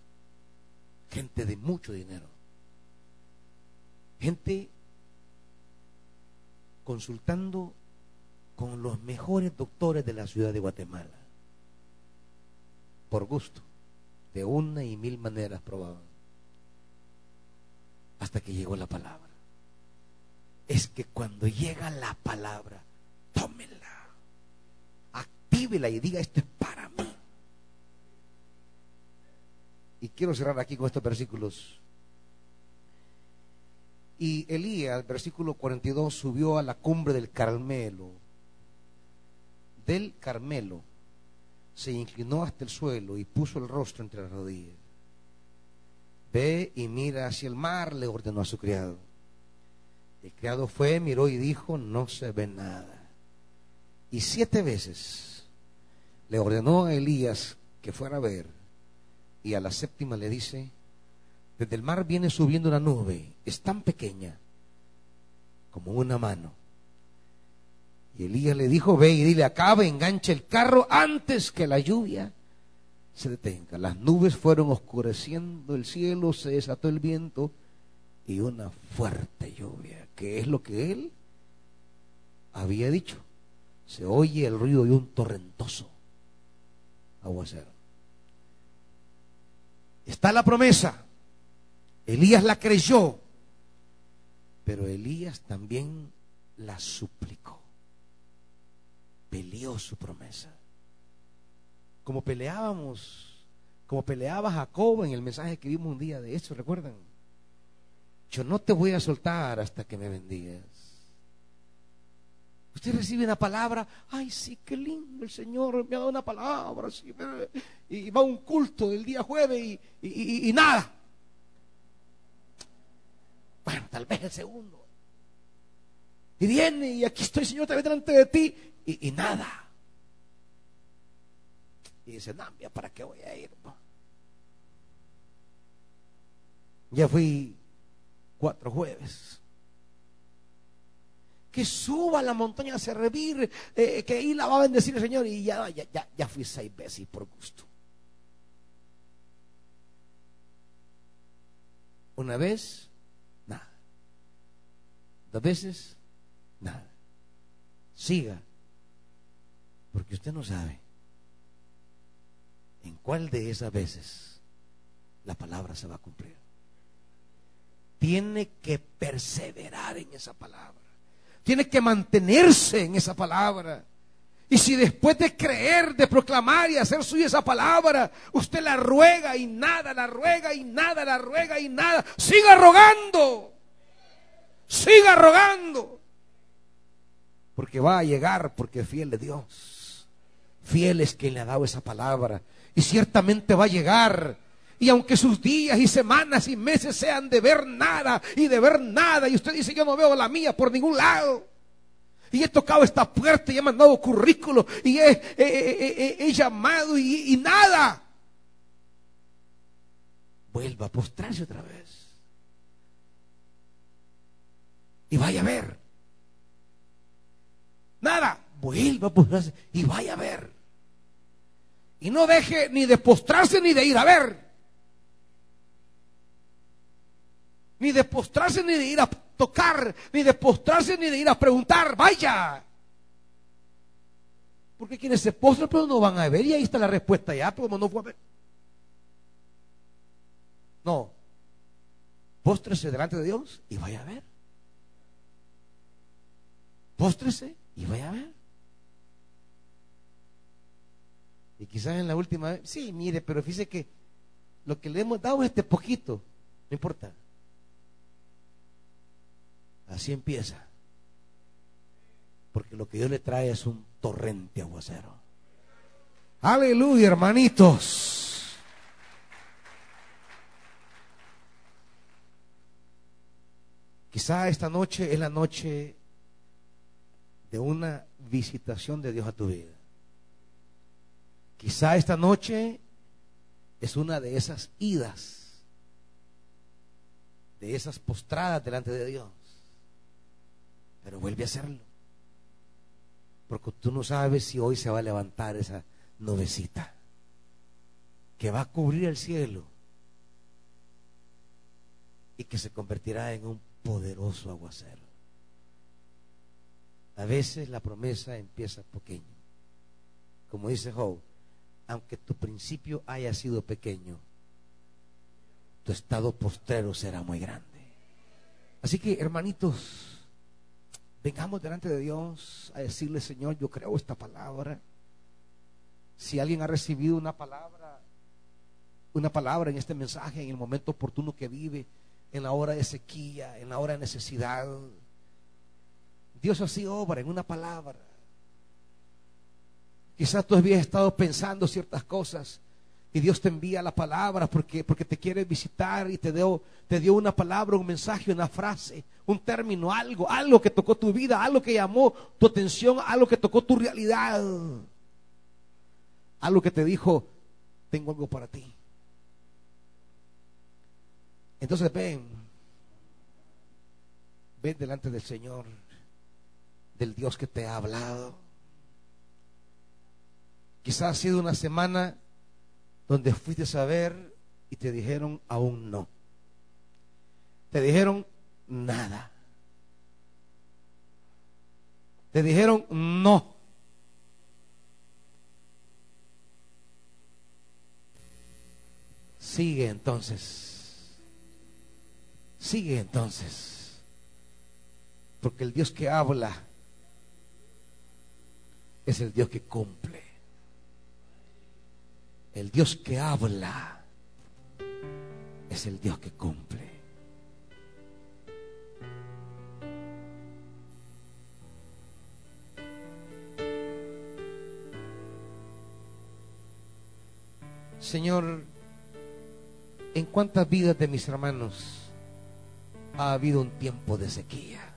Gente de mucho dinero. Gente consultando con los mejores doctores de la ciudad de Guatemala. Por gusto. De una y mil maneras probaban. Hasta que llegó la palabra. Es que cuando llega la palabra, tómela. Actívela y diga esto es para mí. Y quiero cerrar aquí con estos versículos y Elías, versículo 42, subió a la cumbre del Carmelo. Del Carmelo se inclinó hasta el suelo y puso el rostro entre las rodillas. Ve y mira hacia el mar, le ordenó a su criado. El criado fue, miró y dijo, no se ve nada. Y siete veces le ordenó a Elías que fuera a ver. Y a la séptima le dice, desde el mar viene subiendo una nube, es tan pequeña como una mano. Y Elías le dijo, ve y dile, acaba, engancha el carro antes que la lluvia se detenga. Las nubes fueron oscureciendo el cielo, se desató el viento y una fuerte lluvia, que es lo que él había dicho. Se oye el ruido de un torrentoso aguacero. Está la promesa. Elías la creyó, pero Elías también la suplicó. Peleó su promesa. Como peleábamos, como peleaba Jacob en el mensaje que vimos un día de eso, ¿recuerdan? Yo no te voy a soltar hasta que me bendigas. Usted recibe una palabra, ay, sí, qué lindo el Señor me ha dado una palabra, y va a un culto el día jueves y nada. Tal vez el segundo. Y viene y aquí estoy, Señor, vez delante de ti. Y, nada. Y dice, no, ¿para qué voy a ir? Ya fui cuatro jueves. Que suba a la montaña a servir, eh, que ahí la va a bendecir el Señor. Y ya, ya, ya, ya fui seis veces por gusto. Una vez Dos veces, nada. Siga, porque usted no sabe en cuál de esas veces la palabra se va a cumplir. Tiene que perseverar en esa palabra. Tiene que mantenerse en esa palabra. Y si después de creer, de proclamar y hacer suya esa palabra, usted la ruega y nada, la ruega y nada, la ruega y nada, siga rogando. Siga rogando. Porque va a llegar, porque fiel de Dios. Fiel es quien le ha dado esa palabra. Y ciertamente va a llegar. Y aunque sus días y semanas y meses sean de ver nada y de ver nada, y usted dice, yo no veo la mía por ningún lado. Y he tocado esta puerta y he mandado currículo y he, llamado y, y nada. Vuelva a postrarse otra vez. Y vaya a ver. Nada, vuelva a postrarse y vaya a ver. Y no deje ni de postrarse ni de ir a ver. Ni de postrarse ni de ir a tocar, ni de postrarse ni de ir a preguntar. Vaya. Porque quienes se postran pero no van a ver. Y ahí está la respuesta ya, pero no fue a. No. Póstrese delante de Dios y vaya a ver. Póstrese y vaya a ver. Y quizás en la última vez, sí, mire, pero fíjese que lo que le hemos dado es este poquito, no importa. Así empieza. Porque lo que Dios le trae es un torrente aguacero. Aleluya, hermanitos. Quizá esta noche es la noche de una visitación de Dios a tu vida. Quizá esta noche es una de esas idas, de esas postradas delante de Dios. Pero vuelve a hacerlo. Porque tú no sabes si hoy se va a levantar esa nubecita que va a cubrir el cielo y que se convertirá en un poderoso aguacero. A veces la promesa empieza pequeño. Como dice Job, aunque tu principio haya sido pequeño, tu estado postrero será muy grande. Así que, hermanitos, vengamos delante de Dios a decirle, Señor, yo creo esta palabra. Si alguien ha recibido una palabra, una palabra en este mensaje, en el momento oportuno que vive, en la hora de sequía, en la hora de necesidad, Dios así obra en una palabra. Quizás tú habías estado pensando ciertas cosas y Dios te envía la palabra porque, porque te quiere visitar y te dio, te dio una palabra, un mensaje, una frase, un término, algo, algo que tocó tu vida, algo que llamó tu atención, algo que tocó tu realidad, algo que te dijo, tengo algo para ti. Entonces ven, ven delante del Señor, del Dios que te ha hablado Quizás ha sido una semana donde fuiste a ver y te dijeron aún no. Te dijeron nada. Te dijeron no. Sigue entonces. Sigue entonces. Porque el Dios que habla es el Dios que cumple. El Dios que habla es el Dios que cumple. Señor, ¿en cuántas vidas de mis hermanos ha habido un tiempo de sequía?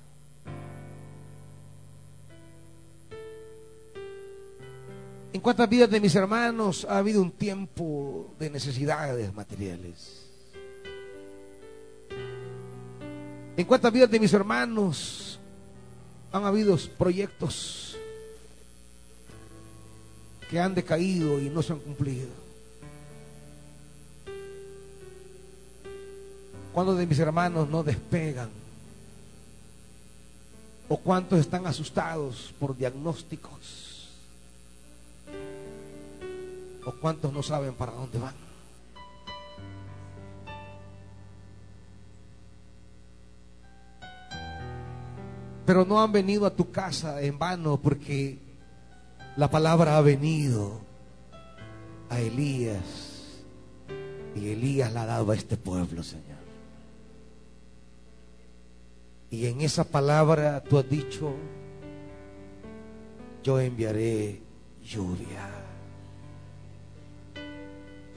¿En cuántas vidas de mis hermanos ha habido un tiempo de necesidades materiales? ¿En cuántas vidas de mis hermanos han habido proyectos que han decaído y no se han cumplido? ¿Cuántos de mis hermanos no despegan? ¿O cuántos están asustados por diagnósticos? ¿O cuántos no saben para dónde van? Pero no han venido a tu casa en vano porque la palabra ha venido a Elías y Elías la ha dado a este pueblo, Señor. Y en esa palabra tú has dicho, yo enviaré lluvia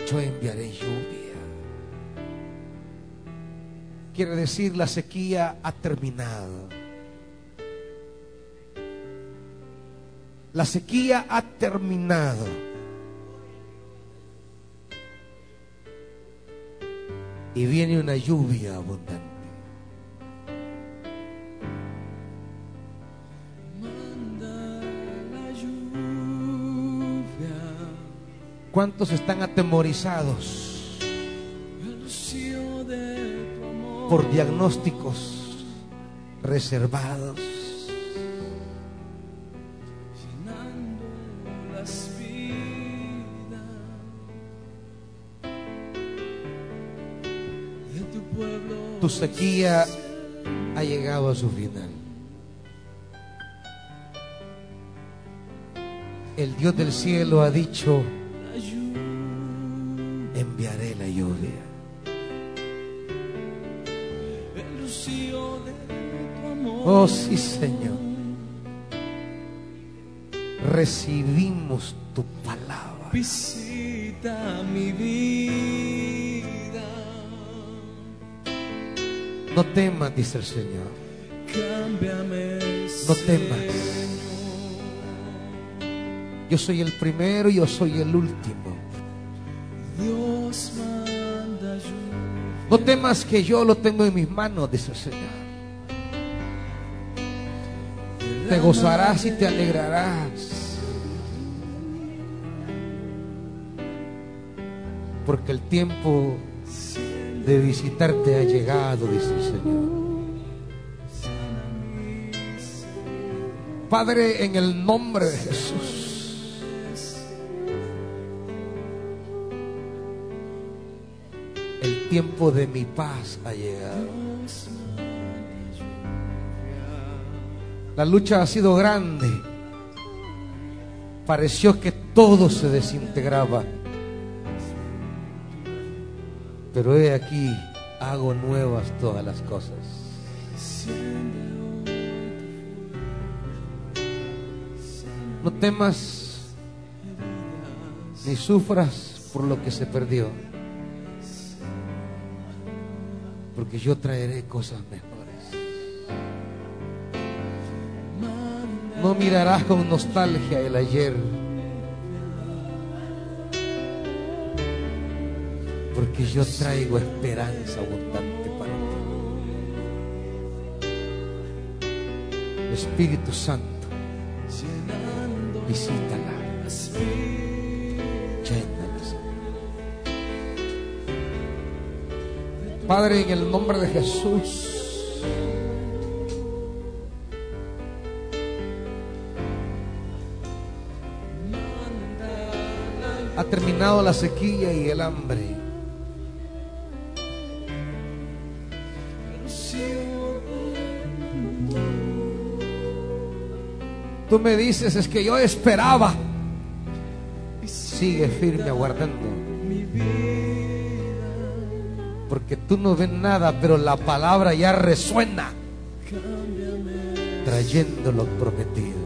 yo enviaré lluvia. Quiere decir, la sequía ha terminado. La sequía ha terminado. Y viene una lluvia abundante. ¿Cuántos están atemorizados por diagnósticos reservados? Tu sequía ha llegado a su final. El Dios del cielo ha dicho, Oh sí, Señor. Recibimos tu palabra. Visita mi vida. No temas, dice el Señor. Cámbiame. No temas. Yo soy el primero y yo soy el último. Dios manda. No temas que yo lo tengo en mis manos, dice el Señor. Te gozarás y te alegrarás. Porque el tiempo de visitarte ha llegado, dice el Señor. Padre, en el nombre de Jesús. El tiempo de mi paz ha llegado. La lucha ha sido grande. Pareció que todo se desintegraba. Pero he aquí, hago nuevas todas las cosas. No temas ni sufras por lo que se perdió. Porque yo traeré cosas mejores. No mirarás con nostalgia el ayer. Porque yo traigo esperanza abundante para ti. Espíritu Santo, visítala. Llénala. Padre, en el nombre de Jesús. Terminado la sequía y el hambre. Tú me dices, es que yo esperaba. Sigue firme aguardando. Porque tú no ves nada, pero la palabra ya resuena. Trayendo lo prometido.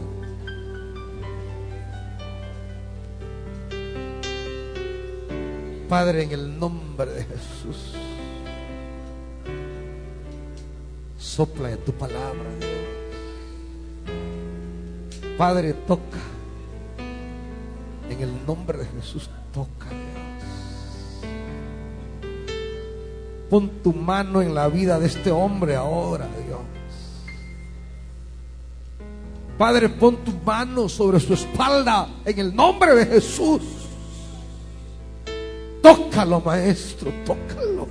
Padre, en el nombre de Jesús, sopla en tu palabra, Dios. Padre, toca. En el nombre de Jesús, toca, Dios. Pon tu mano en la vida de este hombre ahora, Dios. Padre, pon tu mano sobre su espalda en el nombre de Jesús. Tócalo, maestro, tócalo.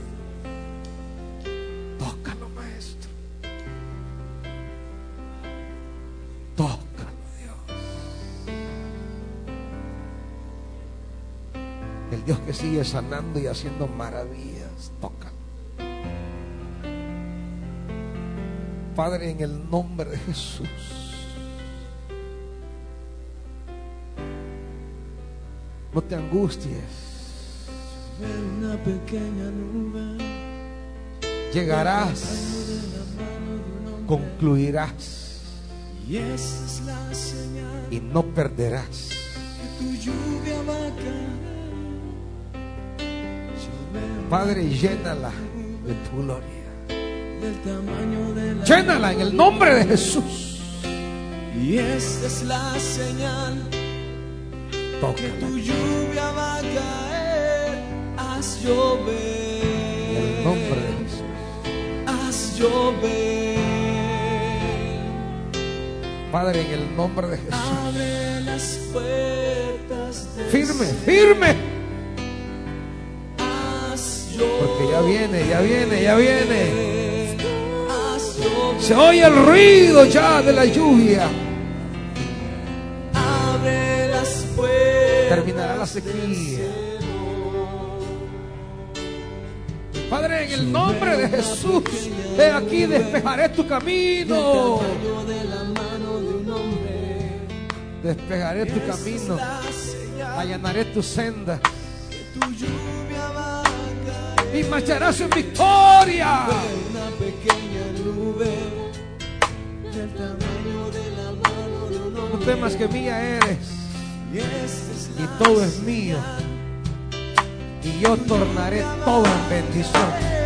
Tócalo, maestro. Tócalo, Dios. El Dios que sigue sanando y haciendo maravillas, tócalo. Padre, en el nombre de Jesús. No te angusties. Una pequeña nube. Llegarás, concluirás Y no perderás. que tu lluvia va Padre, llénala de tu gloria. del tamaño de la Llénala en el nombre de Jesús. Y esta es la señal que Tócala tu lluvia va a caer. Haz llover. en el nombre de Jesús. Haz llover. Padre, en el nombre de Jesús. Abre las puertas del Firme, firme. Haz llover. Porque ya viene, ya viene, ya viene. Se oye el ruido ya de la lluvia. Abre las puertas. Terminará la sequía. El nombre de Jesús, he aquí despejaré tu camino. Despejaré tu camino. Allanaré tu senda. Y marcharás en victoria. Una pequeña temas que mía eres. Y todo es mío. Y yo tornaré todo en bendición.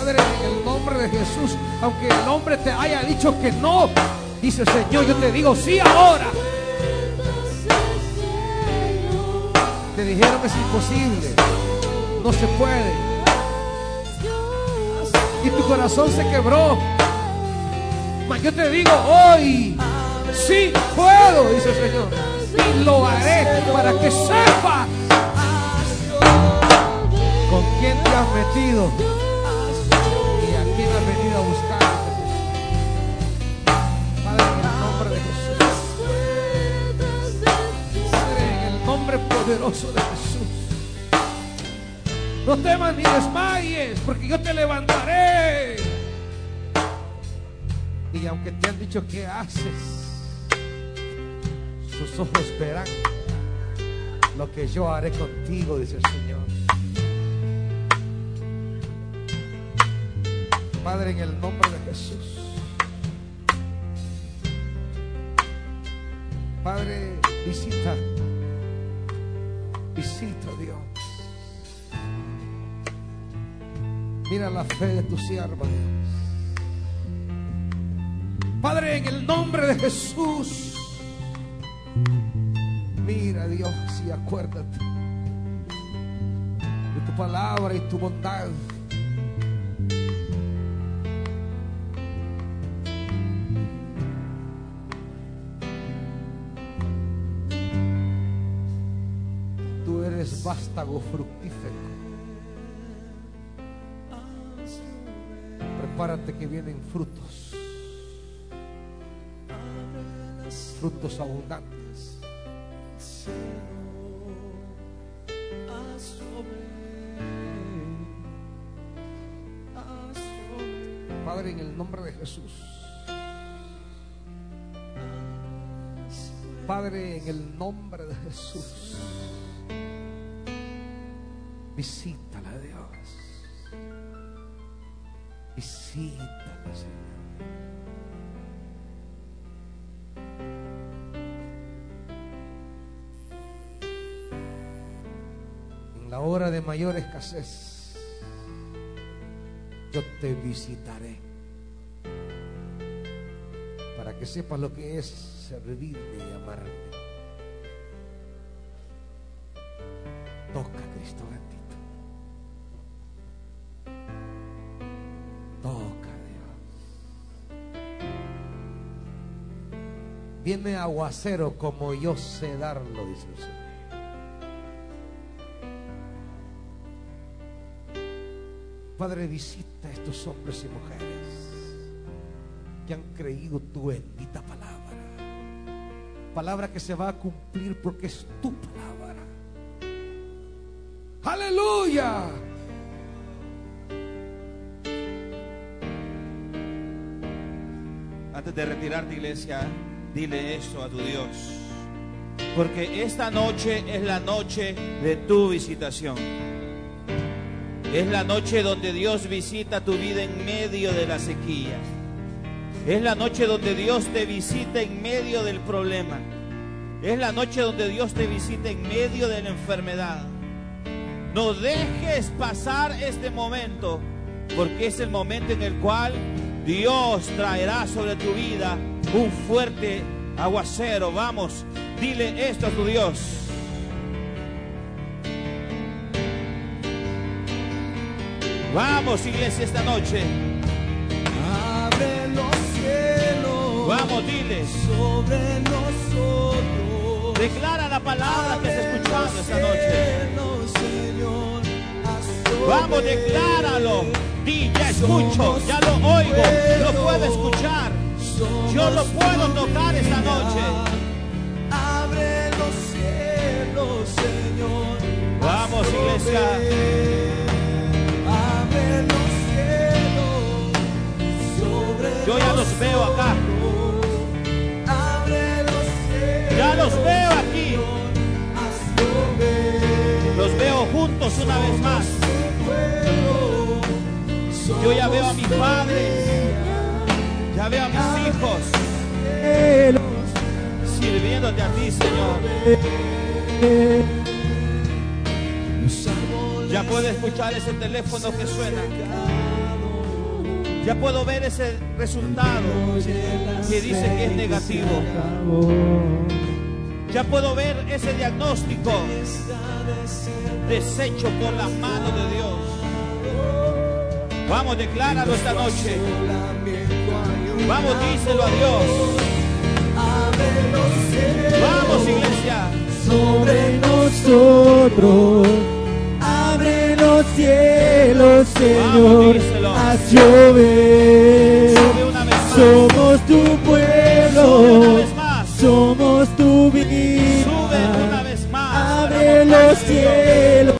Padre, en el nombre de Jesús, aunque el hombre te haya dicho que no, dice Señor, yo te digo sí ahora. Te dijeron que es imposible, no se puede. Y tu corazón se quebró. Mas yo te digo hoy, sí puedo, dice el Señor. Y lo haré para que sepas con quién te has metido de Jesús. No temas ni desmayes, porque yo te levantaré. Y aunque te han dicho que haces, sus ojos verán lo que yo haré contigo, dice el Señor. Padre, en el nombre de Jesús. Padre, visita Mira la fe de tu sierva. Padre, en el nombre de Jesús. Mira Dios y acuérdate de tu palabra y tu bondad. Tú eres vástago fructífero. Prepárate que vienen frutos. Frutos abundantes. Padre, en el nombre de Jesús. Padre, en el nombre de Jesús. Visítala, Dios. Visítala, Señor. En la hora de mayor escasez, yo te visitaré para que sepas lo que es servirme y amarme. Viene aguacero como yo sé darlo, dice el Señor. Padre, visita a estos hombres y mujeres que han creído tu bendita palabra. Palabra que se va a cumplir porque es tu palabra. Aleluya. Antes de retirarte, iglesia, dile esto a tu Dios. Porque esta noche es la noche de tu visitación. Es la noche donde Dios visita tu vida en medio de la sequía. Es la noche donde Dios te visita en medio del problema. Es la noche donde Dios te visita en medio de la enfermedad. No dejes pasar este momento, porque es el momento en el cual Dios traerá sobre tu vida un fuerte aguacero. Vamos, dile esto a tu Dios. Vamos, iglesia, esta noche. Abre los cielos Vamos, dile. sobre nosotros. Declara la palabra que has escuchado esta noche. Cielos, Señor. Vamos, decláralo. Di, ya escucho, ya lo oigo, lo puedo escuchar. Yo lo puedo tocar esta noche. Abre los cielos, Señor. Vamos, iglesia. Abre los cielos sobre Yo ya los veo acá. Abre los cielos. Ya los veo aquí. Los veo juntos una vez más. Yo ya veo a mis padres. Ya veo a mis hijos sirviéndote a ti, Señor. Ya puedo escuchar ese teléfono que suena. Ya puedo ver ese resultado que dice que es negativo. Ya puedo ver ese diagnóstico deshecho por las manos de Dios. Vamos, decláralo esta noche. Vamos, díselo a Dios. Vamos, iglesia. sobre nosotros. Abre los cielos, Señor. Haz llover. Somos tu pueblo. Somos tu vida. Sube una vez más. Abre los cielos